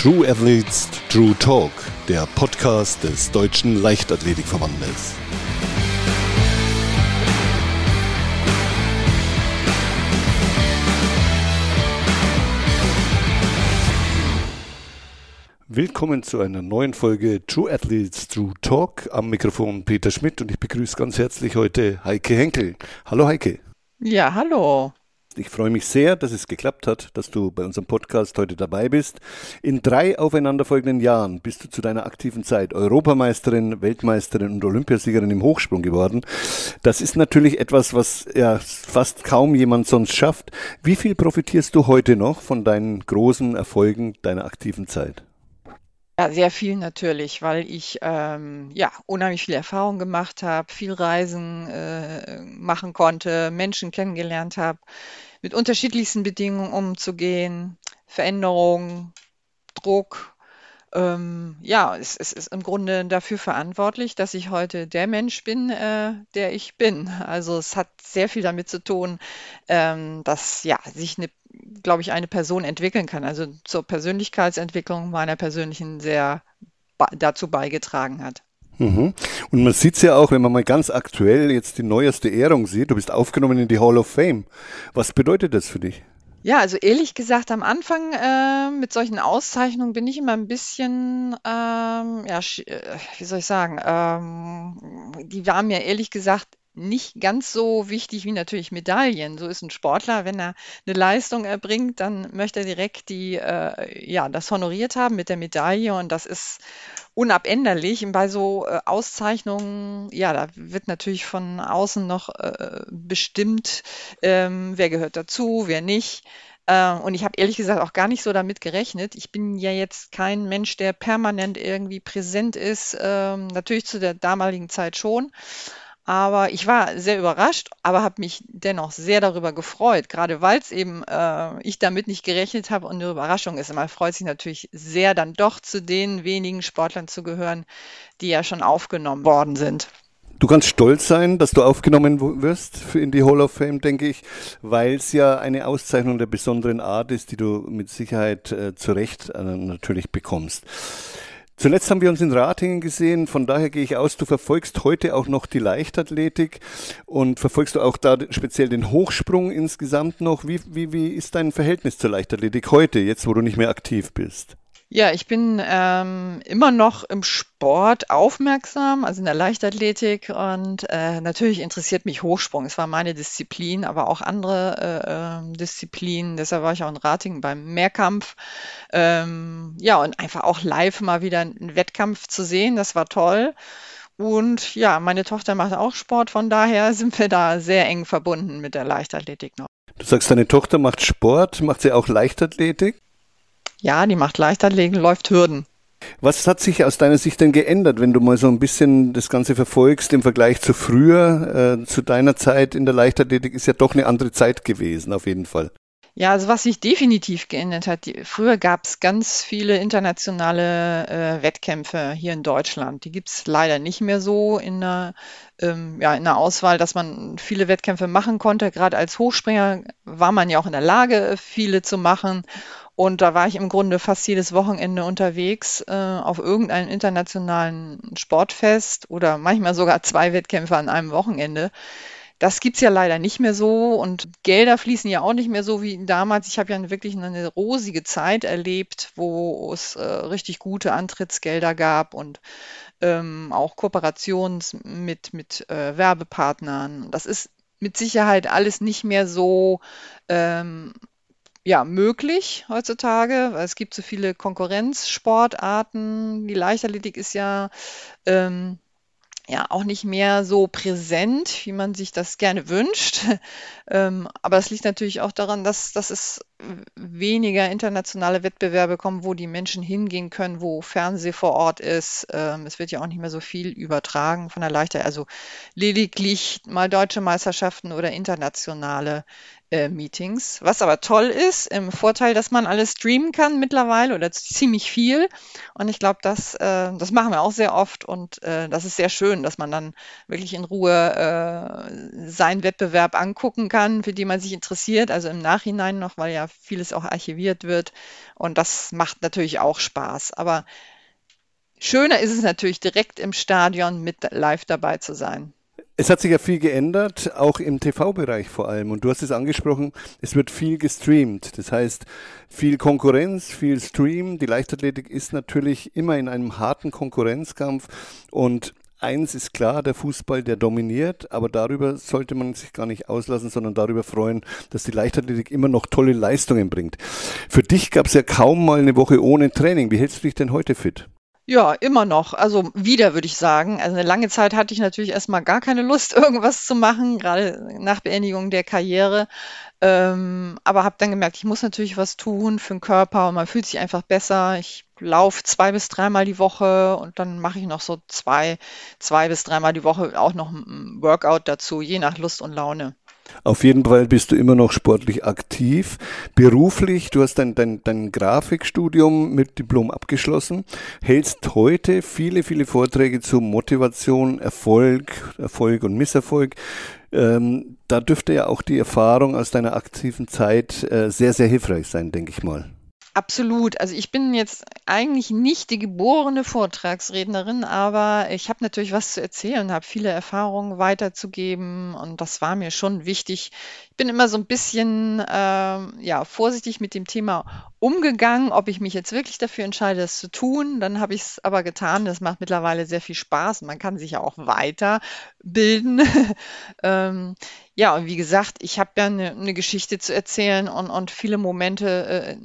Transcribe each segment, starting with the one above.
True Athletes True Talk, der Podcast des Deutschen Leichtathletikverbandes. Willkommen zu einer neuen Folge True Athletes True Talk. Am Mikrofon Peter Schmidt und ich begrüße ganz herzlich heute Heike Henkel. Hallo Heike. Ja, hallo. Ich freue mich sehr, dass es geklappt hat, dass du bei unserem Podcast heute dabei bist. In drei aufeinanderfolgenden Jahren bist du zu deiner aktiven Zeit Europameisterin, Weltmeisterin und Olympiasiegerin im Hochsprung geworden. Das ist natürlich etwas, was ja fast kaum jemand sonst schafft. Wie viel profitierst du heute noch von deinen großen Erfolgen deiner aktiven Zeit? Ja, sehr viel natürlich, weil ich ähm, ja unheimlich viel Erfahrung gemacht habe, viel Reisen äh, machen konnte, Menschen kennengelernt habe, mit unterschiedlichsten Bedingungen umzugehen, Veränderungen, Druck. Ähm, ja, es, es ist im Grunde dafür verantwortlich, dass ich heute der Mensch bin, äh, der ich bin. Also es hat sehr viel damit zu tun, ähm, dass ja sich eine, glaube ich, eine Person entwickeln kann. Also zur Persönlichkeitsentwicklung meiner persönlichen sehr dazu beigetragen hat. Mhm. Und man sieht es ja auch, wenn man mal ganz aktuell jetzt die neueste Ehrung sieht, du bist aufgenommen in die Hall of Fame. Was bedeutet das für dich? Ja, also ehrlich gesagt, am Anfang äh, mit solchen Auszeichnungen bin ich immer ein bisschen, ähm, ja, äh, wie soll ich sagen, ähm, die waren mir ehrlich gesagt nicht ganz so wichtig wie natürlich Medaillen. So ist ein Sportler, wenn er eine Leistung erbringt, dann möchte er direkt die, äh, ja, das honoriert haben mit der Medaille und das ist unabänderlich. Und bei so äh, Auszeichnungen, ja, da wird natürlich von außen noch äh, bestimmt, ähm, wer gehört dazu, wer nicht. Äh, und ich habe ehrlich gesagt auch gar nicht so damit gerechnet. Ich bin ja jetzt kein Mensch, der permanent irgendwie präsent ist. Ähm, natürlich zu der damaligen Zeit schon. Aber ich war sehr überrascht, aber habe mich dennoch sehr darüber gefreut, gerade weil es eben äh, ich damit nicht gerechnet habe und eine Überraschung ist. Man freut sich natürlich sehr, dann doch zu den wenigen Sportlern zu gehören, die ja schon aufgenommen worden sind. Du kannst stolz sein, dass du aufgenommen wirst in die Hall of Fame, denke ich, weil es ja eine Auszeichnung der besonderen Art ist, die du mit Sicherheit äh, zu Recht äh, natürlich bekommst. Zuletzt haben wir uns in Ratingen gesehen, von daher gehe ich aus, du verfolgst heute auch noch die Leichtathletik und verfolgst du auch da speziell den Hochsprung insgesamt noch. Wie, wie, wie ist dein Verhältnis zur Leichtathletik heute, jetzt wo du nicht mehr aktiv bist? Ja, ich bin ähm, immer noch im Sport aufmerksam, also in der Leichtathletik und äh, natürlich interessiert mich Hochsprung. Es war meine Disziplin, aber auch andere äh, ähm, Disziplinen. Deshalb war ich auch in Ratingen beim Mehrkampf. Ähm, ja, und einfach auch live mal wieder einen Wettkampf zu sehen, das war toll. Und ja, meine Tochter macht auch Sport, von daher sind wir da sehr eng verbunden mit der Leichtathletik noch. Du sagst, deine Tochter macht Sport, macht sie auch Leichtathletik? Ja, die macht Leichtathletik, läuft Hürden. Was hat sich aus deiner Sicht denn geändert, wenn du mal so ein bisschen das Ganze verfolgst im Vergleich zu früher, äh, zu deiner Zeit in der Leichtathletik ist ja doch eine andere Zeit gewesen, auf jeden Fall. Ja, also was sich definitiv geändert hat, die, früher gab es ganz viele internationale äh, Wettkämpfe hier in Deutschland. Die gibt es leider nicht mehr so in der, ähm, ja, in der Auswahl, dass man viele Wettkämpfe machen konnte. Gerade als Hochspringer war man ja auch in der Lage, viele zu machen. Und da war ich im Grunde fast jedes Wochenende unterwegs äh, auf irgendeinem internationalen Sportfest oder manchmal sogar zwei Wettkämpfe an einem Wochenende. Das gibt's ja leider nicht mehr so und Gelder fließen ja auch nicht mehr so wie damals. Ich habe ja wirklich eine rosige Zeit erlebt, wo es äh, richtig gute Antrittsgelder gab und ähm, auch Kooperationen mit, mit äh, Werbepartnern. Das ist mit Sicherheit alles nicht mehr so ähm, ja, möglich heutzutage, weil es gibt so viele Konkurrenzsportarten. Die Leichtathletik ist ja ähm, ja auch nicht mehr so präsent, wie man sich das gerne wünscht. Ähm, aber es liegt natürlich auch daran, dass, dass es weniger internationale Wettbewerbe kommen, wo die Menschen hingehen können, wo Fernseh vor Ort ist. Ähm, es wird ja auch nicht mehr so viel übertragen von der Leichtathletik. Also lediglich mal deutsche Meisterschaften oder internationale äh, Meetings. Was aber toll ist, im Vorteil, dass man alles streamen kann mittlerweile oder ziemlich viel. Und ich glaube, das, äh, das machen wir auch sehr oft und äh, das ist sehr schön, dass man dann wirklich in Ruhe äh, seinen Wettbewerb angucken kann, für den man sich interessiert, also im Nachhinein noch, weil ja vieles auch archiviert wird. Und das macht natürlich auch Spaß. Aber schöner ist es natürlich direkt im Stadion mit live dabei zu sein. Es hat sich ja viel geändert, auch im TV-Bereich vor allem. Und du hast es angesprochen, es wird viel gestreamt. Das heißt, viel Konkurrenz, viel Stream. Die Leichtathletik ist natürlich immer in einem harten Konkurrenzkampf. Und eins ist klar, der Fußball, der dominiert. Aber darüber sollte man sich gar nicht auslassen, sondern darüber freuen, dass die Leichtathletik immer noch tolle Leistungen bringt. Für dich gab es ja kaum mal eine Woche ohne Training. Wie hältst du dich denn heute fit? Ja, immer noch. Also wieder würde ich sagen. Also eine lange Zeit hatte ich natürlich erstmal gar keine Lust, irgendwas zu machen, gerade nach Beendigung der Karriere. Ähm, aber habe dann gemerkt, ich muss natürlich was tun für den Körper und man fühlt sich einfach besser. Ich laufe zwei bis dreimal die Woche und dann mache ich noch so zwei, zwei bis dreimal die Woche auch noch ein Workout dazu, je nach Lust und Laune. Auf jeden Fall bist du immer noch sportlich aktiv. Beruflich, du hast dein, dein, dein Grafikstudium mit Diplom abgeschlossen, hältst heute viele, viele Vorträge zu Motivation, Erfolg, Erfolg und Misserfolg. Ähm, da dürfte ja auch die Erfahrung aus deiner aktiven Zeit äh, sehr, sehr hilfreich sein, denke ich mal. Absolut. Also ich bin jetzt eigentlich nicht die geborene Vortragsrednerin, aber ich habe natürlich was zu erzählen, habe viele Erfahrungen weiterzugeben und das war mir schon wichtig. Ich bin immer so ein bisschen ähm, ja, vorsichtig mit dem Thema umgegangen, ob ich mich jetzt wirklich dafür entscheide, das zu tun. Dann habe ich es aber getan. Das macht mittlerweile sehr viel Spaß. Man kann sich ja auch weiterbilden. ähm, ja, und wie gesagt, ich habe ja eine, eine Geschichte zu erzählen und, und viele Momente, äh,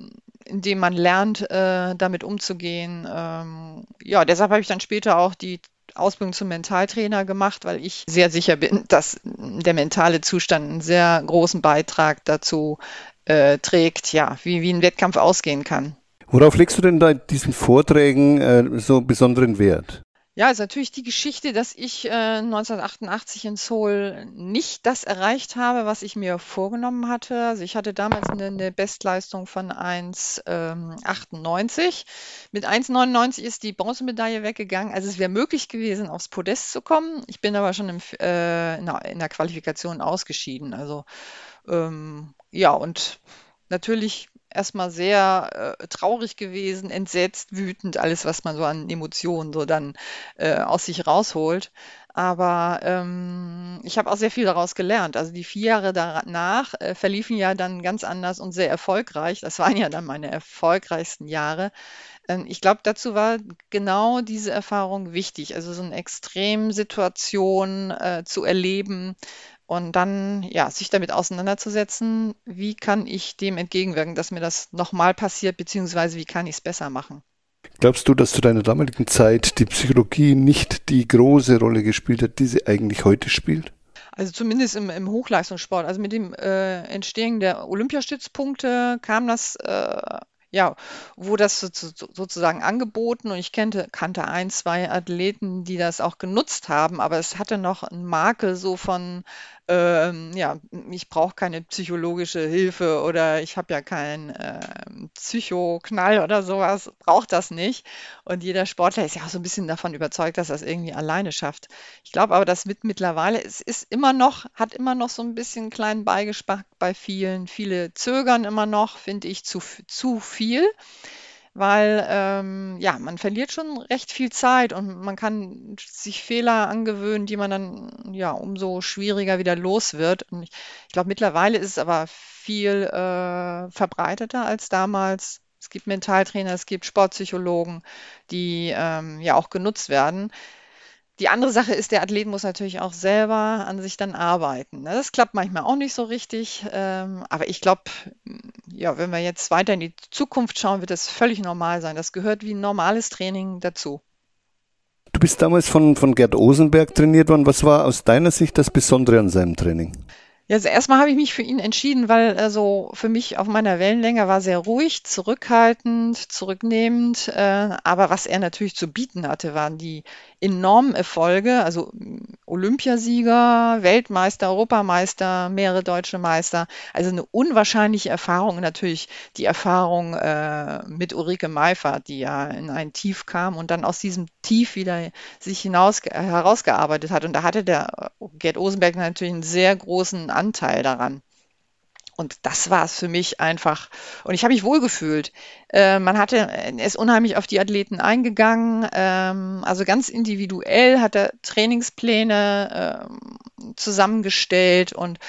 indem man lernt, äh, damit umzugehen. Ähm, ja, deshalb habe ich dann später auch die Ausbildung zum Mentaltrainer gemacht, weil ich sehr sicher bin, dass der mentale Zustand einen sehr großen Beitrag dazu äh, trägt, ja, wie, wie ein Wettkampf ausgehen kann. Worauf legst du denn in diesen Vorträgen äh, so besonderen Wert? Ja, ist natürlich die Geschichte, dass ich äh, 1988 in Seoul nicht das erreicht habe, was ich mir vorgenommen hatte. Also ich hatte damals eine, eine Bestleistung von 1,98. Ähm, Mit 1,99 ist die Bronzemedaille weggegangen. Also es wäre möglich gewesen, aufs Podest zu kommen. Ich bin aber schon im, äh, in, der, Qualifikation ausgeschieden. Also ähm, ja, und natürlich erstmal sehr äh, traurig gewesen, entsetzt, wütend, alles, was man so an Emotionen so dann äh, aus sich rausholt. Aber ähm, ich habe auch sehr viel daraus gelernt. Also die vier Jahre danach äh, verliefen ja dann ganz anders und sehr erfolgreich. Das waren ja dann meine erfolgreichsten Jahre. Ähm, ich glaube, dazu war genau diese Erfahrung wichtig. Also so eine Extremsituation äh, zu erleben, und dann, ja, sich damit auseinanderzusetzen, wie kann ich dem entgegenwirken, dass mir das nochmal passiert, beziehungsweise wie kann ich es besser machen. Glaubst du, dass zu deiner damaligen Zeit die Psychologie nicht die große Rolle gespielt hat, die sie eigentlich heute spielt? Also zumindest im, im Hochleistungssport. Also mit dem äh, Entstehen der Olympiastützpunkte kam das äh, ja, wo das sozusagen angeboten und ich kannte, kannte ein, zwei Athleten, die das auch genutzt haben, aber es hatte noch einen Makel so von, ähm, ja, ich brauche keine psychologische Hilfe oder ich habe ja keinen ähm, Psychoknall oder sowas, braucht das nicht. Und jeder Sportler ist ja auch so ein bisschen davon überzeugt, dass er es irgendwie alleine schafft. Ich glaube aber, dass mit mittlerweile, es ist immer noch, hat immer noch so ein bisschen einen kleinen Beigeschmack bei vielen. Viele zögern immer noch, finde ich, zu, zu viel weil ähm, ja, man verliert schon recht viel Zeit und man kann sich Fehler angewöhnen, die man dann ja umso schwieriger wieder los wird. Und ich, ich glaube, mittlerweile ist es aber viel äh, verbreiteter als damals. Es gibt Mentaltrainer, es gibt Sportpsychologen, die ähm, ja auch genutzt werden. Die andere Sache ist, der Athlet muss natürlich auch selber an sich dann arbeiten. Ne? Das klappt manchmal auch nicht so richtig. Ähm, aber ich glaube, ja, wenn wir jetzt weiter in die Zukunft schauen, wird das völlig normal sein. Das gehört wie ein normales Training dazu. Du bist damals von, von Gerd Osenberg trainiert worden. Was war aus deiner Sicht das Besondere an seinem Training? Ja, also erstmal habe ich mich für ihn entschieden, weil also für mich auf meiner Wellenlänge war sehr ruhig, zurückhaltend, zurücknehmend. Äh, aber was er natürlich zu bieten hatte, waren die enormen Erfolge, also Olympiasieger, Weltmeister, Europameister, mehrere deutsche Meister. Also eine unwahrscheinliche Erfahrung. Natürlich die Erfahrung äh, mit Ulrike Meifert, die ja in ein Tief kam und dann aus diesem Tief wieder sich hinaus herausgearbeitet hat. Und da hatte der Gerd Osenberg natürlich einen sehr großen Anteil daran. Und das war es für mich einfach. Und ich habe mich wohlgefühlt. Äh, man hatte, er ist unheimlich auf die Athleten eingegangen. Ähm, also ganz individuell hat er Trainingspläne ähm, zusammengestellt und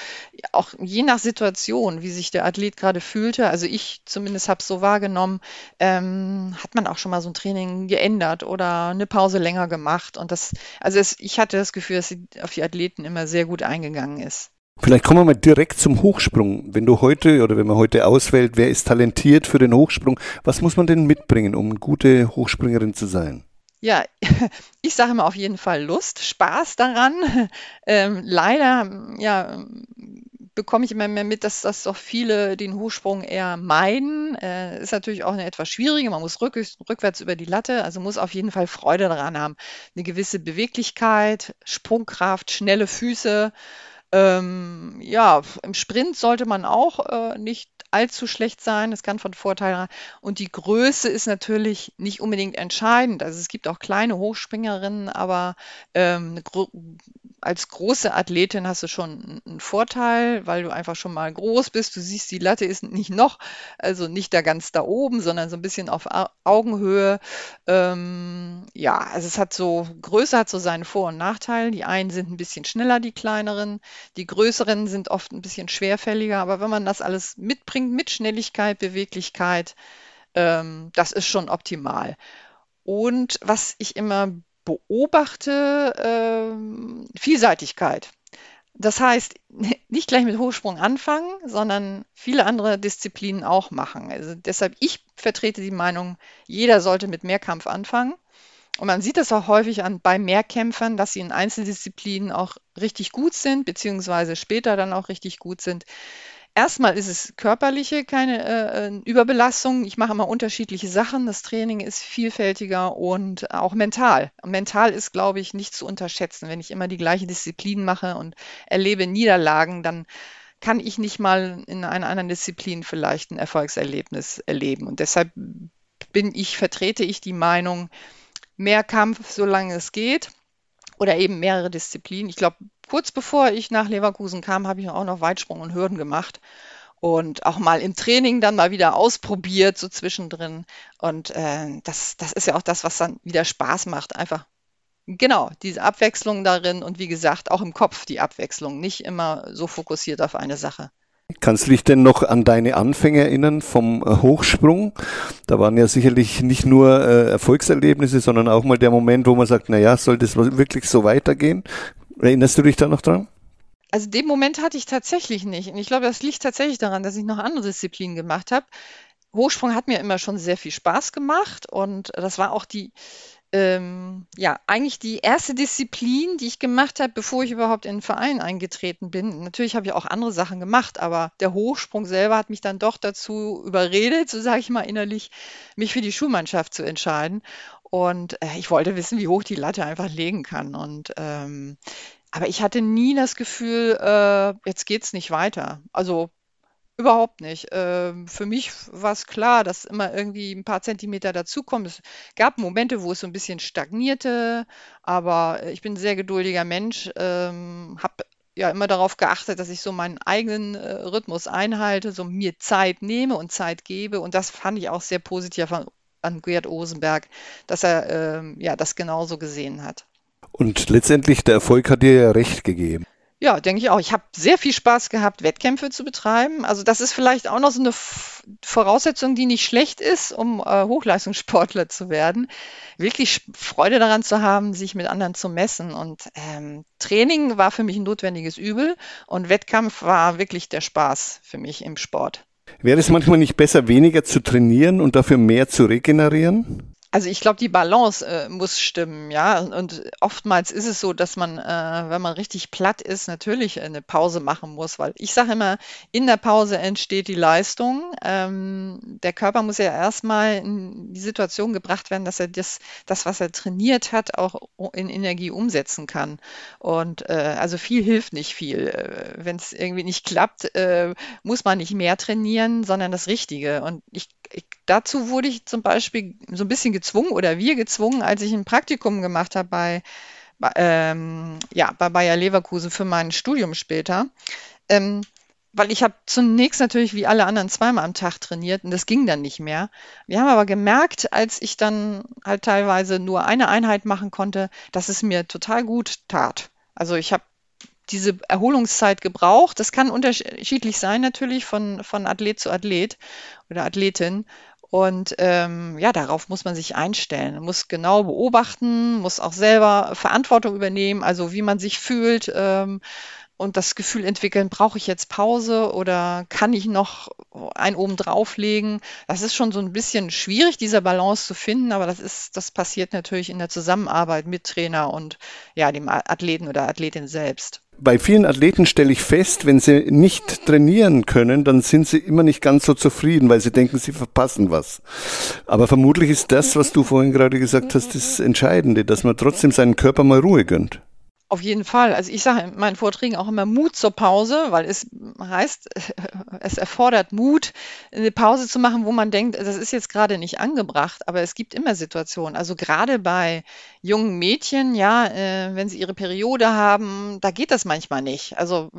auch je nach Situation, wie sich der Athlet gerade fühlte, also ich zumindest habe es so wahrgenommen, ähm, hat man auch schon mal so ein Training geändert oder eine Pause länger gemacht. Und das, also es, ich hatte das Gefühl, dass sie auf die Athleten immer sehr gut eingegangen ist. Vielleicht kommen wir mal direkt zum Hochsprung. Wenn du heute oder wenn man heute auswählt, wer ist talentiert für den Hochsprung, was muss man denn mitbringen, um eine gute Hochspringerin zu sein? Ja, ich sage immer auf jeden Fall Lust, Spaß daran. Ähm, leider, ja, bekomme ich immer mehr mit, dass das doch viele den Hochsprung eher meiden. Äh, ist natürlich auch eine etwas schwierige. Man muss rück, rückwärts über die Latte, also muss auf jeden Fall Freude daran haben. Eine gewisse Beweglichkeit, Sprungkraft, schnelle Füße. Ähm, ja, im Sprint sollte man auch äh, nicht allzu schlecht sein. Das kann von Vorteil sein. Und die Größe ist natürlich nicht unbedingt entscheidend. Also es gibt auch kleine Hochspringerinnen, aber ähm, als große Athletin hast du schon einen Vorteil, weil du einfach schon mal groß bist. Du siehst, die Latte ist nicht noch, also nicht da ganz da oben, sondern so ein bisschen auf Augenhöhe. Ähm, ja, also es hat so, Größe hat so seine Vor- und Nachteile. Die einen sind ein bisschen schneller, die kleineren. Die größeren sind oft ein bisschen schwerfälliger. Aber wenn man das alles mitbringt, mit Schnelligkeit, Beweglichkeit, ähm, das ist schon optimal. Und was ich immer beobachte ähm, Vielseitigkeit. Das heißt, nicht gleich mit Hochsprung anfangen, sondern viele andere Disziplinen auch machen. Also deshalb, ich vertrete die Meinung, jeder sollte mit Mehrkampf anfangen. Und man sieht das auch häufig an, bei Mehrkämpfern, dass sie in Einzeldisziplinen auch richtig gut sind, beziehungsweise später dann auch richtig gut sind. Erstmal ist es körperliche, keine äh, äh, Überbelastung. Ich mache immer unterschiedliche Sachen. Das Training ist vielfältiger und auch mental. Mental ist, glaube ich, nicht zu unterschätzen. Wenn ich immer die gleiche Disziplin mache und erlebe Niederlagen, dann kann ich nicht mal in einer anderen Disziplin vielleicht ein Erfolgserlebnis erleben. Und deshalb bin ich, vertrete ich die Meinung, mehr Kampf, solange es geht oder eben mehrere Disziplinen. Ich glaube, kurz bevor ich nach Leverkusen kam, habe ich auch noch Weitsprung und Hürden gemacht und auch mal im Training dann mal wieder ausprobiert, so zwischendrin. Und äh, das, das ist ja auch das, was dann wieder Spaß macht. Einfach, genau, diese Abwechslung darin und wie gesagt, auch im Kopf die Abwechslung, nicht immer so fokussiert auf eine Sache. Kannst du dich denn noch an deine Anfänge erinnern vom äh, Hochsprung? Da waren ja sicherlich nicht nur äh, Erfolgserlebnisse, sondern auch mal der Moment, wo man sagt, na ja, soll das wirklich so weitergehen? Erinnerst du dich da noch dran? Also den Moment hatte ich tatsächlich nicht. Und ich glaube, das liegt tatsächlich daran, dass ich noch andere Disziplinen gemacht habe. Hochsprung hat mir immer schon sehr viel Spaß gemacht und das war auch die, ähm, ja, eigentlich die erste Disziplin, die ich gemacht habe, bevor ich überhaupt in den Verein eingetreten bin. Natürlich habe ich auch andere Sachen gemacht, aber der Hochsprung selber hat mich dann doch dazu überredet, so sage ich mal innerlich, mich für die Schulmannschaft zu entscheiden. Und äh, ich wollte wissen, wie hoch die Latte einfach legen kann. Und ähm, aber ich hatte nie das Gefühl, äh, jetzt geht's nicht weiter. Also Überhaupt nicht. Ähm, für mich war es klar, dass immer irgendwie ein paar Zentimeter dazukommen. Es gab Momente, wo es so ein bisschen stagnierte, aber ich bin 'n sehr geduldiger Mensch, ähm, habe ja immer darauf geachtet, dass ich so meinen eigenen, äh, Rhythmus einhalte, so mir Zeit nehme und Zeit gebe und das fand ich auch sehr positiv an Gerd Osenberg, dass er, ähm, ja, das genauso gesehen hat. Und letztendlich der Erfolg hat dir ja recht gegeben. Ja, denke ich auch. Ich habe sehr viel Spaß gehabt, Wettkämpfe zu betreiben. Also das ist vielleicht auch noch so eine Voraussetzung, die nicht schlecht ist, um äh, Hochleistungssportler zu werden. Wirklich Freude daran zu haben, sich mit anderen zu messen. Und ähm, Training war für mich ein notwendiges Übel und Wettkampf war wirklich der Spaß für mich im Sport. Wäre es manchmal nicht besser, weniger zu trainieren und dafür mehr zu regenerieren? Also ich glaube, die Balance äh, muss stimmen, ja. Und oftmals ist es so, dass man, äh, wenn man richtig platt ist, natürlich eine Pause machen muss, weil ich sage immer, in der Pause entsteht die Leistung. Ähm, der Körper muss ja erstmal in die Situation gebracht werden, dass er das, das, was er trainiert hat, auch in Energie umsetzen kann. Und äh, also viel hilft nicht viel. Äh, wenn es irgendwie nicht klappt, äh, muss man nicht mehr trainieren, sondern das Richtige. Und ich, dazu wurde ich zum Beispiel so ein bisschen gezwungen oder wir gezwungen, als ich ein Praktikum gemacht habe bei, bei, ähm, ja, bei Bayer Leverkusen für mein Studium später. Ähm, weil ich habe zunächst natürlich wie alle anderen zweimal am Tag trainiert und das ging dann nicht mehr. Wir haben aber gemerkt, als ich dann halt teilweise nur eine Einheit machen konnte, dass es mir total gut tat. Also ich habe diese Erholungszeit gebraucht. Das kann unterschiedlich sein natürlich von, von Athlet zu Athlet oder Athletin. Und ähm, ja, darauf muss man sich einstellen, muss genau beobachten, muss auch selber Verantwortung übernehmen, also wie man sich fühlt. Ähm, und das Gefühl entwickeln, brauche ich jetzt Pause oder kann ich noch ein oben drauflegen? Das ist schon so ein bisschen schwierig, diese Balance zu finden, aber das ist, das passiert natürlich in der Zusammenarbeit mit Trainer und ja, dem Athleten oder Athletin selbst. Bei vielen Athleten stelle ich fest, wenn sie nicht trainieren können, dann sind sie immer nicht ganz so zufrieden, weil sie denken, sie verpassen was. Aber vermutlich ist das, was du vorhin gerade gesagt hast, das Entscheidende, dass man trotzdem seinen Körper mal Ruhe gönnt. Auf jeden Fall. Also ich sage in meinen Vorträgen auch immer Mut zur Pause, weil es heißt, es erfordert Mut, eine Pause zu machen, wo man denkt, das ist jetzt gerade nicht angebracht, aber es gibt immer Situationen. Also gerade bei jungen Mädchen, ja, äh, wenn sie ihre Periode haben, da geht das manchmal nicht. Also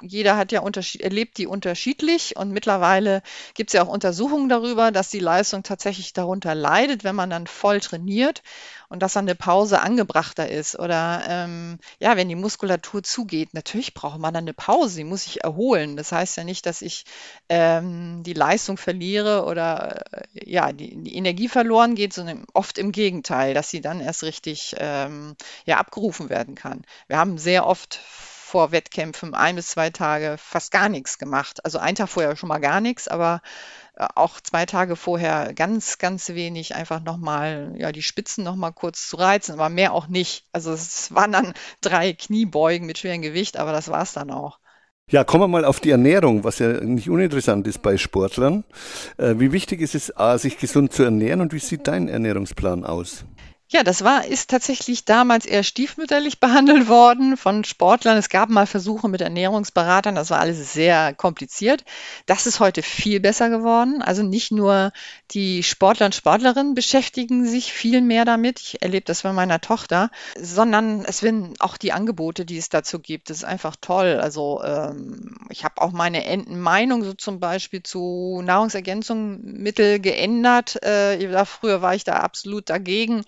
jeder hat ja unterschied erlebt die unterschiedlich und mittlerweile gibt es ja auch Untersuchungen darüber, dass die Leistung tatsächlich darunter leidet, wenn man dann voll trainiert und dass dann eine Pause angebrachter ist oder ähm, ja, wenn die Muskulatur zugeht, natürlich braucht man dann eine Pause, die muss sich erholen. Das heißt ja nicht, dass ich ähm, die Leistung verliere oder äh, ja, die, die, Energie verloren geht, sondern oft im Gegenteil, dass sie dann erst richtig ähm, ja, abgerufen werden kann. Wir haben sehr oft vor Wettkämpfen ein bis zwei Tage fast gar nichts gemacht. Also ein Tag vorher schon mal gar nichts, aber äh, auch zwei Tage vorher ganz, ganz wenig, einfach nochmal, ja, die Spitzen nochmal kurz zu reizen, aber mehr auch nicht. Also es waren dann drei Kniebeugen mit schwerem Gewicht, aber das war es dann auch. Ja, kommen wir mal auf die Ernährung, was ja nicht uninteressant ist bei Sportlern. Äh, wie wichtig ist es, sich gesund zu ernähren und wie sieht dein Ernährungsplan aus? Ja, das war ist tatsächlich damals eher stiefmütterlich behandelt worden von Sportlern. Es gab mal Versuche mit Ernährungsberatern, das war alles sehr kompliziert. Das ist heute viel besser geworden. Also nicht nur die Sportler und Sportlerinnen beschäftigen sich viel mehr damit. Ich erlebe das bei meiner Tochter, sondern es werden auch die Angebote, die es dazu gibt. Das ist einfach toll. Also ähm, ich habe auch meine Meinung so zum Beispiel zu Nahrungsergänzungsmittel geändert. Äh, früher war ich da absolut dagegen.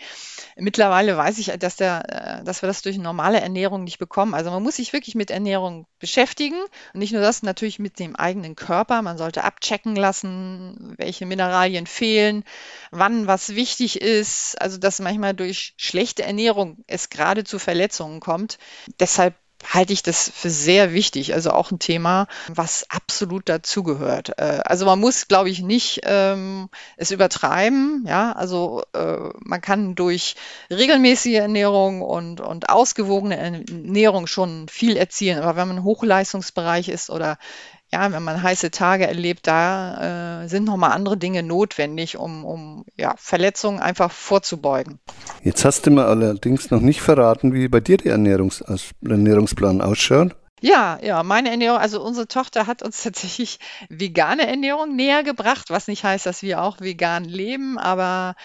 Mittlerweile weiß ich, dass, der, äh, dass wir das durch normale Ernährung nicht bekommen. Also man muss sich wirklich mit Ernährung beschäftigen und nicht nur das, natürlich mit dem eigenen Körper. Man sollte abchecken lassen, welche Mineralien fehlen, wann was wichtig ist. Also dass manchmal durch schlechte Ernährung es gerade zu Verletzungen kommt. Deshalb halte ich das für sehr wichtig. Also auch ein Thema, was absolut dazugehört. Äh, also man muss, glaube ich, nicht ähm, es übertreiben. Ja, also äh, man kann durch regelmäßige Ernährung und, und ausgewogene Ernährung schon viel erzielen. Aber wenn man Hochleistungsbereich ist oder ja, wenn man heiße Tage erlebt, da äh, sind nochmal andere Dinge notwendig, um, um ja, Verletzungen einfach vorzubeugen. Jetzt hast du mir allerdings noch nicht verraten, wie bei dir der Ernährungs Ernährungsplan ausschaut. Ja, ja, meine Ernährung, also unsere Tochter hat uns tatsächlich vegane Ernährung näher gebracht, was nicht heißt, dass wir auch vegan leben, aber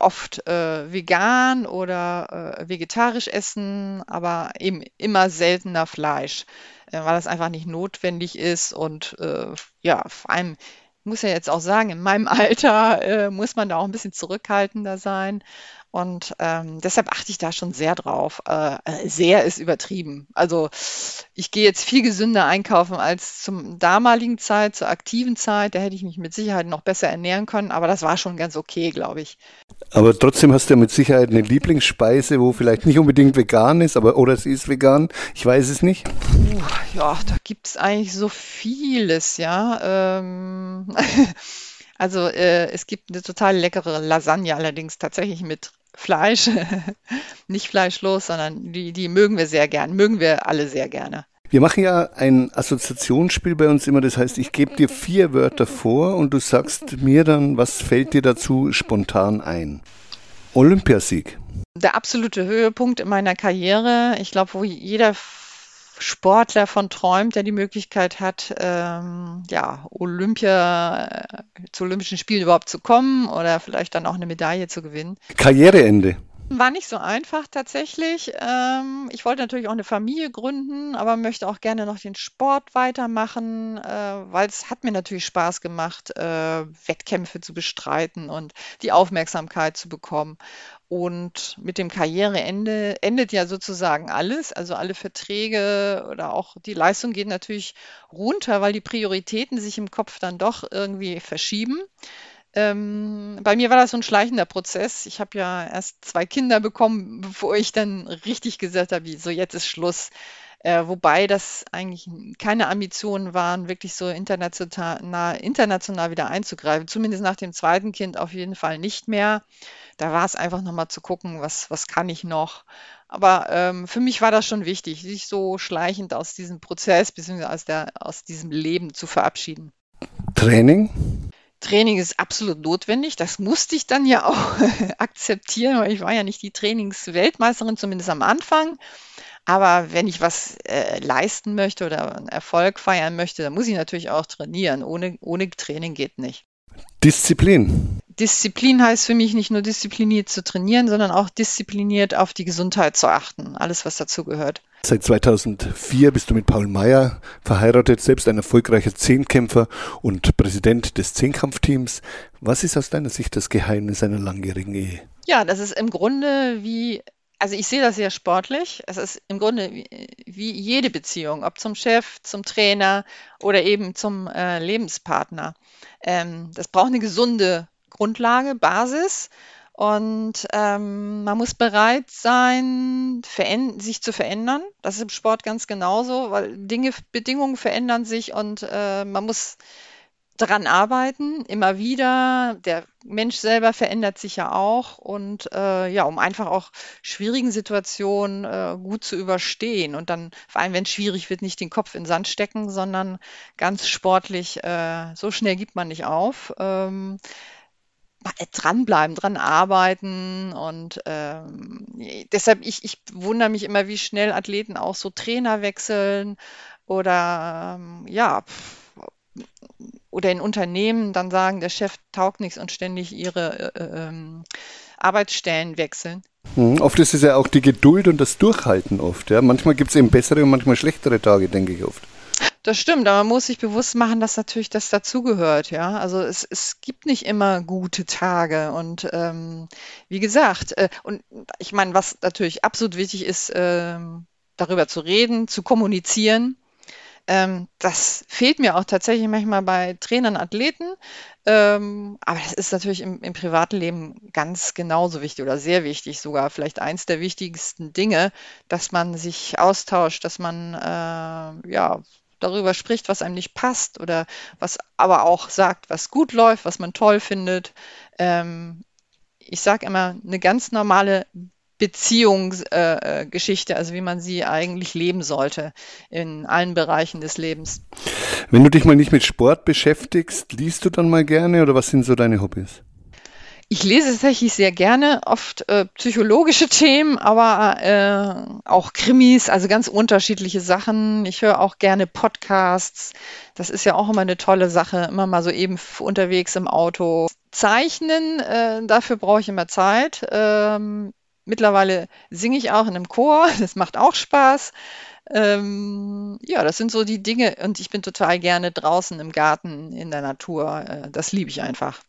oft äh, vegan oder äh, vegetarisch essen, aber eben immer seltener Fleisch. Äh, weil das einfach nicht notwendig ist und äh, ja, vor allem muss ja jetzt auch sagen, in meinem Alter äh, muss man da auch ein bisschen zurückhaltender sein. Und ähm, deshalb achte ich da schon sehr drauf. Äh, äh, sehr ist übertrieben. Also ich gehe jetzt viel gesünder einkaufen als zum damaligen Zeit, zur aktiven Zeit. Da hätte ich mich mit Sicherheit noch besser ernähren können, aber das war schon ganz okay, glaube ich. Aber trotzdem hast du ja mit Sicherheit eine Lieblingsspeise, wo vielleicht nicht unbedingt vegan ist, aber oder sie ist vegan. Ich weiß es nicht. Puh, ja, da gibt es eigentlich so vieles, ja. Ähm Also äh, es gibt eine total leckere Lasagne, allerdings tatsächlich mit Fleisch, nicht fleischlos, sondern die, die mögen wir sehr gern, mögen wir alle sehr gerne. Wir machen ja ein Assoziationsspiel bei uns immer, das heißt, ich gebe dir vier Wörter vor und du sagst mir dann, was fällt dir dazu spontan ein. Olympiasieg. Der absolute Höhepunkt in meiner Karriere, ich glaube, wo jeder Sportler von träumt, der die Möglichkeit hat, ähm, ja, Olympia, äh, zu Olympischen Spielen überhaupt zu kommen oder vielleicht dann auch eine Medaille zu gewinnen. Karriereende. War nicht so einfach tatsächlich. Ähm, ich wollte natürlich auch eine Familie gründen, aber möchte auch gerne noch den Sport weitermachen, äh, weil es hat mir natürlich Spaß gemacht, äh, Wettkämpfe zu bestreiten und die Aufmerksamkeit zu bekommen. Und mit dem Karriereende endet ja sozusagen alles, also alle Verträge oder auch die Leistung geht natürlich runter, weil die Prioritäten sich im Kopf dann doch irgendwie verschieben. Ähm, bei mir war das so ein schleichender Prozess. Ich habe ja erst zwei Kinder bekommen, bevor ich dann richtig gesagt habe, so jetzt ist Schluss. Äh, wobei das eigentlich keine Ambitionen waren, wirklich so international, international wieder einzugreifen. Zumindest nach dem zweiten Kind auf jeden Fall nicht mehr. Da war es einfach nochmal zu gucken, was, was kann ich noch. Aber ähm, für mich war das schon wichtig, sich so schleichend aus diesem Prozess bzw. Aus, aus diesem Leben zu verabschieden. Training? Training ist absolut notwendig. Das musste ich dann ja auch akzeptieren, weil ich war ja nicht die Trainingsweltmeisterin, zumindest am Anfang. Aber wenn ich was äh, leisten möchte oder einen Erfolg feiern möchte, dann muss ich natürlich auch trainieren. Ohne, ohne Training geht nicht. Disziplin. Disziplin heißt für mich nicht nur diszipliniert zu trainieren, sondern auch diszipliniert auf die Gesundheit zu achten. Alles, was dazu gehört. Seit 2004 bist du mit Paul Meyer verheiratet, selbst ein erfolgreicher Zehnkämpfer und Präsident des Zehnkampfteams. Was ist aus deiner Sicht das Geheimnis einer langjährigen Ehe? Ja, das ist im Grunde wie also ich sehe das sehr sportlich. Es ist im Grunde wie, wie jede Beziehung, ob zum Chef, zum Trainer oder eben zum äh, Lebenspartner. Ähm, das braucht eine gesunde Grundlage, Basis. Und ähm, man muss bereit sein, sich zu verändern. Das ist im Sport ganz genauso, weil Dinge, Bedingungen verändern sich und äh, man muss daran arbeiten, immer wieder. Der Mensch selber verändert sich ja auch und äh, ja, um einfach auch schwierigen Situationen äh, gut zu überstehen und dann, vor allem wenn es schwierig wird, nicht den Kopf in den Sand stecken, sondern ganz sportlich, äh, so schnell gibt man nicht auf. Ähm, dranbleiben, dran arbeiten und ähm, deshalb, ich, ich wundere mich immer, wie schnell Athleten auch so Trainer wechseln oder ähm, ja, oder in Unternehmen dann sagen, der Chef taugt nichts und ständig ihre äh, äh, ähm, Arbeitsstellen wechseln. Mhm, oft ist es ja auch die Geduld und das Durchhalten oft. Ja. Manchmal gibt es eben bessere und manchmal schlechtere Tage, denke ich oft. Das stimmt, aber man muss sich bewusst machen, dass natürlich das dazugehört, ja. Also es, es gibt nicht immer gute Tage und ähm, wie gesagt, äh, und ich meine, was natürlich absolut wichtig ist, ähm, darüber zu reden, zu kommunizieren ähm, das fehlt mir auch tatsächlich manchmal bei Trainern, Athleten. Ähm, aber das ist natürlich im, im Privatleben ganz genauso wichtig oder sehr wichtig, sogar vielleicht eins der wichtigsten Dinge, dass man sich austauscht, dass man äh, ja darüber spricht, was einem nicht passt oder was aber auch sagt, was gut läuft, was man toll findet. Ähm, ich sage immer, eine ganz normale Beziehungsgeschichte, äh, also wie man sie eigentlich leben sollte in allen Bereichen des Lebens. Wenn du dich mal nicht mit Sport beschäftigst, liest du dann mal gerne oder was sind so deine Hobbys? Ich lese tatsächlich sehr gerne, oft äh, psychologische Themen, aber äh, auch Krimis, also ganz unterschiedliche Sachen. Ich höre auch gerne Podcasts. Das ist ja auch immer eine tolle Sache, immer mal so eben unterwegs im Auto. Zeichnen, äh, dafür brauche ich immer Zeit. Ähm, Mittlerweile singe ich auch in einem Chor, das macht auch Spaß. Ähm, ja, das sind so die Dinge und ich bin total gerne draußen im Garten, in der Natur. Äh, das liebe ich einfach.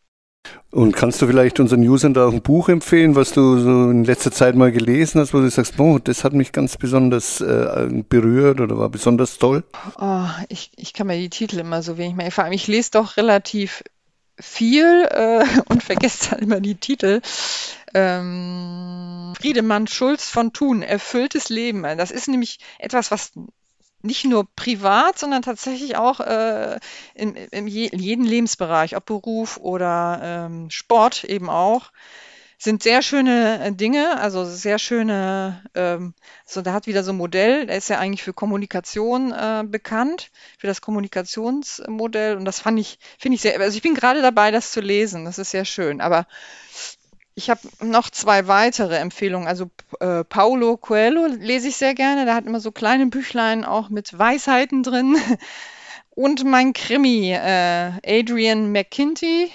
Und kannst du vielleicht unseren Usern da auch ein Buch empfehlen, was du so in letzter Zeit mal gelesen hast, wo du sagst, oh, das hat mich ganz besonders äh, berührt oder war besonders toll? Oh, ich, ich kann mir die Titel immer so wenig mehr. Vor allem, ich lese doch relativ viel äh, und vergesse dann immer die Titel. Ähm, Friedemann Schulz von Thun, erfülltes Leben. Das ist nämlich etwas, was nicht nur privat, sondern tatsächlich auch äh, in, in, je, in jedem Lebensbereich, ob Beruf oder ähm, Sport eben auch sind sehr schöne äh, Dinge, also sehr schöne, ähm, so da hat wieder so ein Modell, der ist ja eigentlich für Kommunikation äh, bekannt, für das Kommunikationsmodell. Und das fand ich, finde ich sehr, also ich bin gerade dabei, das zu lesen, das ist sehr schön, aber ich habe noch zwei weitere Empfehlungen. Also äh, Paulo Coelho lese ich sehr gerne. Der hat immer so kleine Büchlein auch mit Weisheiten drin. Und mein Krimi, äh, Adrian McKinty,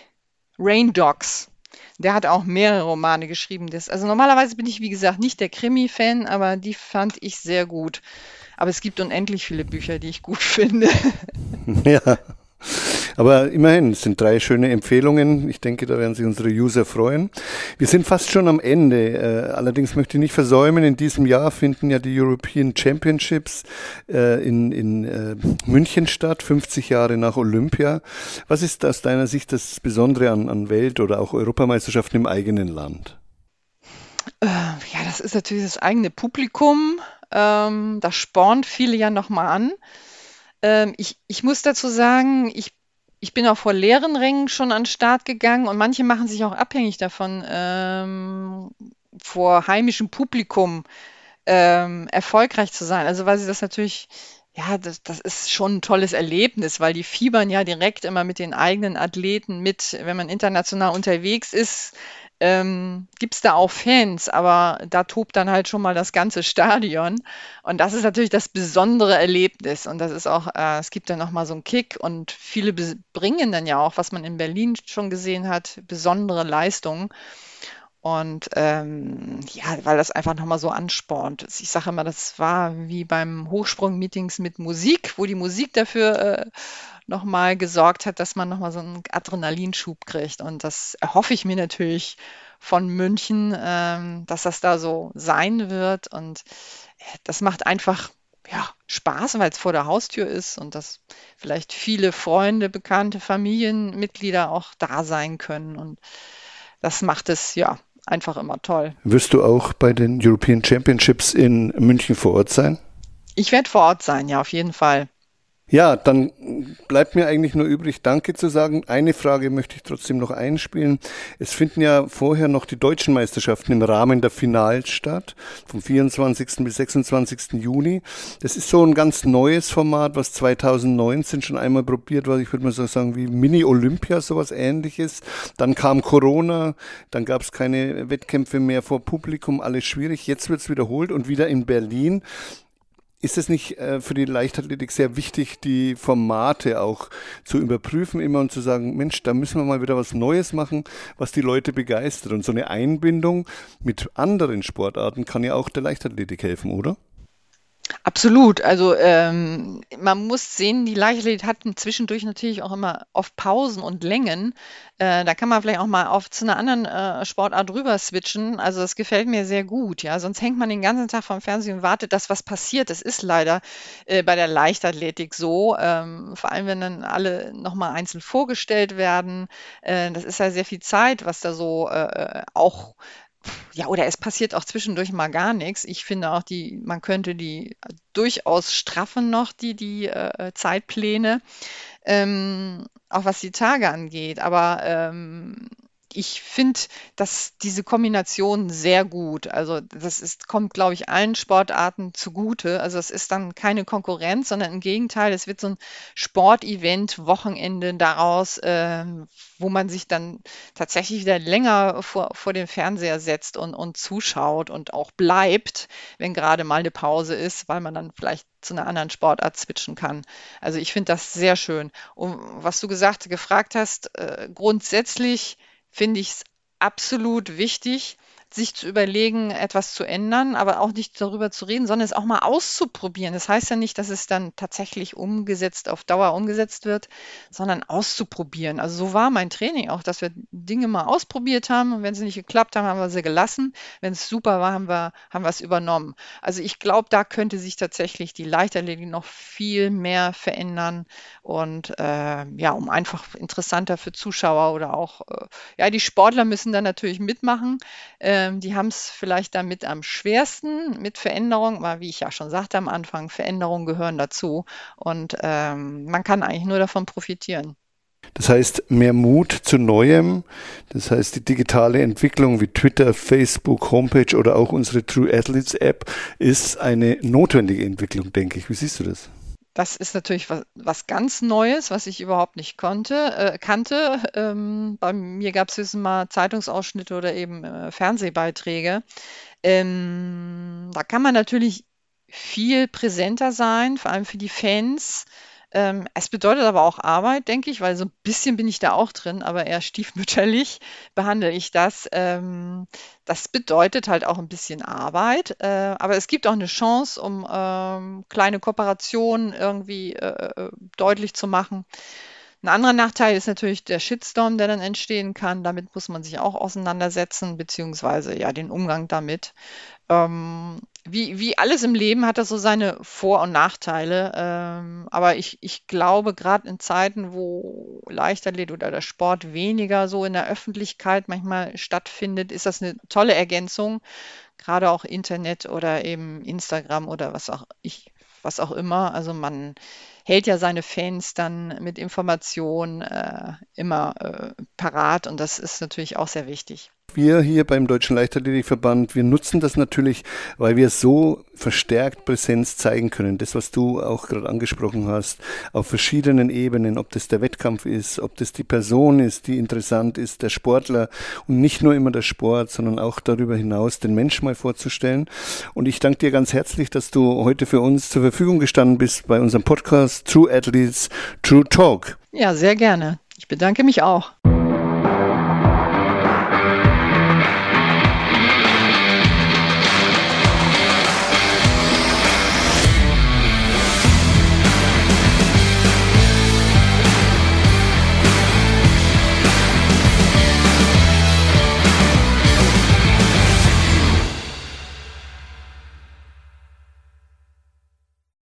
Rain Dogs. Der hat auch mehrere Romane geschrieben. Das, also normalerweise bin ich, wie gesagt, nicht der Krimi-Fan, aber die fand ich sehr gut. Aber es gibt unendlich viele Bücher, die ich gut finde. Ja. Aber immerhin, es sind drei schöne Empfehlungen. Ich denke, da werden sich unsere User freuen. Wir sind fast schon am Ende. Äh, allerdings möchte ich nicht versäumen, in diesem Jahr finden ja die European Championships äh, in, in äh, München statt, 50 Jahre nach Olympia. Was ist aus deiner Sicht das Besondere an, an Welt- oder auch Europameisterschaften im eigenen Land? Ja, das ist natürlich das eigene Publikum. Ähm, das spornt viele ja nochmal an. Ähm, ich, ich muss dazu sagen, ich ich bin auch vor leeren Rängen schon an den Start gegangen und manche machen sich auch abhängig davon, ähm, vor heimischem Publikum ähm, erfolgreich zu sein. Also weil sie das natürlich, ja, das, das ist schon ein tolles Erlebnis, weil die fiebern ja direkt immer mit den eigenen Athleten mit, wenn man international unterwegs ist ähm, gibt es da auch Fans, aber da tobt dann halt schon mal das ganze Stadion. Und das ist natürlich das besondere Erlebnis. Und das ist auch, äh, es gibt dann nochmal so einen Kick und viele bringen dann ja auch, was man in Berlin schon gesehen hat, besondere Leistungen. Und ähm, ja, weil das einfach nochmal so anspornt. Ich sage immer, das war wie beim Hochsprung-Meetings mit Musik, wo die Musik dafür äh, nochmal gesorgt hat, dass man nochmal so einen Adrenalinschub kriegt. Und das erhoffe ich mir natürlich von München, ähm, dass das da so sein wird. Und äh, das macht einfach ja, Spaß, weil es vor der Haustür ist und dass vielleicht viele Freunde, bekannte Familienmitglieder auch da sein können. Und das macht es ja einfach immer toll. Wirst du auch bei den European Championships in München vor Ort sein? Ich werde vor Ort sein, ja, auf jeden Fall. Ja, dann bleibt mir eigentlich nur übrig, Danke zu sagen. Eine Frage möchte ich trotzdem noch einspielen. Es finden ja vorher noch die deutschen Meisterschaften im Rahmen der Finals statt, vom 24. bis 26. Juni. Das ist so ein ganz neues Format, was 2019 schon einmal probiert war. Ich würde mal so sagen, wie Mini-Olympia, sowas ähnliches. Dann kam Corona, dann gab es keine Wettkämpfe mehr vor Publikum, alles schwierig. Jetzt wird es wiederholt und wieder in Berlin. Ist es nicht äh, für die Leichtathletik sehr wichtig, die Formate auch zu überprüfen immer und zu sagen, Mensch, da müssen wir mal wieder was Neues machen, was die Leute begeistert. Und so eine Einbindung mit anderen Sportarten kann ja auch der Leichtathletik helfen, oder? Absolut. Also ähm, man muss sehen, die Leichtathletik hat zwischendurch natürlich auch immer oft Pausen und Längen. Äh, da kann man vielleicht auch mal auf zu einer anderen äh, Sportart rüber switchen. Also das gefällt mir sehr gut. Ja, sonst hängt man den ganzen Tag vom Fernsehen und wartet, dass was passiert. Das ist leider äh, bei der Leichtathletik so. Ähm, vor allem, wenn dann alle nochmal einzeln vorgestellt werden. Äh, das ist ja sehr viel Zeit, was da so äh, äh auch ja, oder es passiert auch zwischendurch mal gar nichts. Ich finde auch, die, man könnte die durchaus straffen noch, die, die äh, Zeitpläne, ähm, auch was die Tage angeht. Aber ähm, ich finde, dass diese Kombination sehr gut. Also das ist, kommt, glaube ich, allen Sportarten zugute. Also es ist dann keine Konkurrenz, sondern im Gegenteil, es wird so ein Sportevent, Wochenende daraus, äh, wo man sich dann tatsächlich wieder länger vor, vor den Fernseher setzt und, und zuschaut und auch bleibt, wenn gerade mal eine Pause ist, weil man dann vielleicht zu einer anderen Sportart switchen kann. Also ich finde das sehr schön. Und was du gesagt, gefragt hast, äh, grundsätzlich finde ich es absolut wichtig, sich zu überlegen, etwas zu ändern, aber auch nicht darüber zu reden, sondern es auch mal auszuprobieren. Das heißt ja nicht, dass es dann tatsächlich umgesetzt, auf Dauer umgesetzt wird, sondern auszuprobieren. Also so war mein Training auch, dass wir Dinge mal ausprobiert haben und wenn sie nicht geklappt haben, haben wir sie gelassen. Wenn es super war, haben wir, haben wir es übernommen. Also ich glaube, da könnte sich tatsächlich die Leichtathletik noch viel mehr verändern und äh, ja, um einfach interessanter für Zuschauer oder auch, äh, ja, die Sportler müssen dann natürlich mitmachen. Äh, Ähm, die haben es vielleicht damit am schwersten mit Veränderung, aber wie ich ja schon sagte am Anfang, Veränderungen gehören dazu und ähm, man kann eigentlich nur davon profitieren. Das heißt, mehr Mut zu Neuem. Das heißt, die digitale Entwicklung wie Twitter, Facebook, Homepage oder auch unsere True Athletes App ist eine notwendige Entwicklung, denke ich. Wie siehst du das? Das ist natürlich was, was ganz Neues, was ich überhaupt nicht konnte, äh, kannte. Ähm, bei mir gab es höchstens mal Zeitungsausschnitte oder eben äh, Fernsehbeiträge. Ähm, da kann man natürlich viel präsenter sein, vor allem für die Fans. Ähm, es bedeutet aber auch Arbeit, denke ich, weil so ein bisschen bin ich da auch drin, aber eher stiefmütterlich behandle ich das. Ähm, das bedeutet halt auch ein bisschen Arbeit, äh, aber es gibt auch eine Chance, um ähm, kleine Kooperationen irgendwie äh, äh deutlich zu machen. Ein anderer Nachteil ist natürlich der Shitstorm, der dann entstehen kann. Damit muss man sich auch auseinandersetzen, beziehungsweise ja den Umgang damit. Ähm, wie, wie alles im Leben hat das so seine Vor- und Nachteile. Ähm, aber ich, ich glaube, gerade in Zeiten, wo Leichtathlet oder der Sport weniger so in der Öffentlichkeit manchmal stattfindet, ist das eine tolle Ergänzung. Gerade auch Internet oder eben Instagram oder was auch ich, was auch immer. Also man hält ja seine Fans dann mit Informationen äh, immer äh, parat und das ist natürlich auch sehr wichtig wir hier beim Deutschen Leichtathletikverband, wir nutzen das natürlich, weil wir so verstärkt Präsenz zeigen können. Das, was du auch gerade angesprochen hast, auf verschiedenen Ebenen, ob das der Wettkampf ist, ob das die Person ist, die interessant ist, der Sportler und nicht nur immer der Sport, sondern auch darüber hinaus den Menschen mal vorzustellen. Und ich danke dir ganz herzlich, dass du heute für uns zur Verfügung gestanden bist bei unserem Podcast True Athletes, True Talk. Ja, sehr gerne. Ich bedanke mich auch.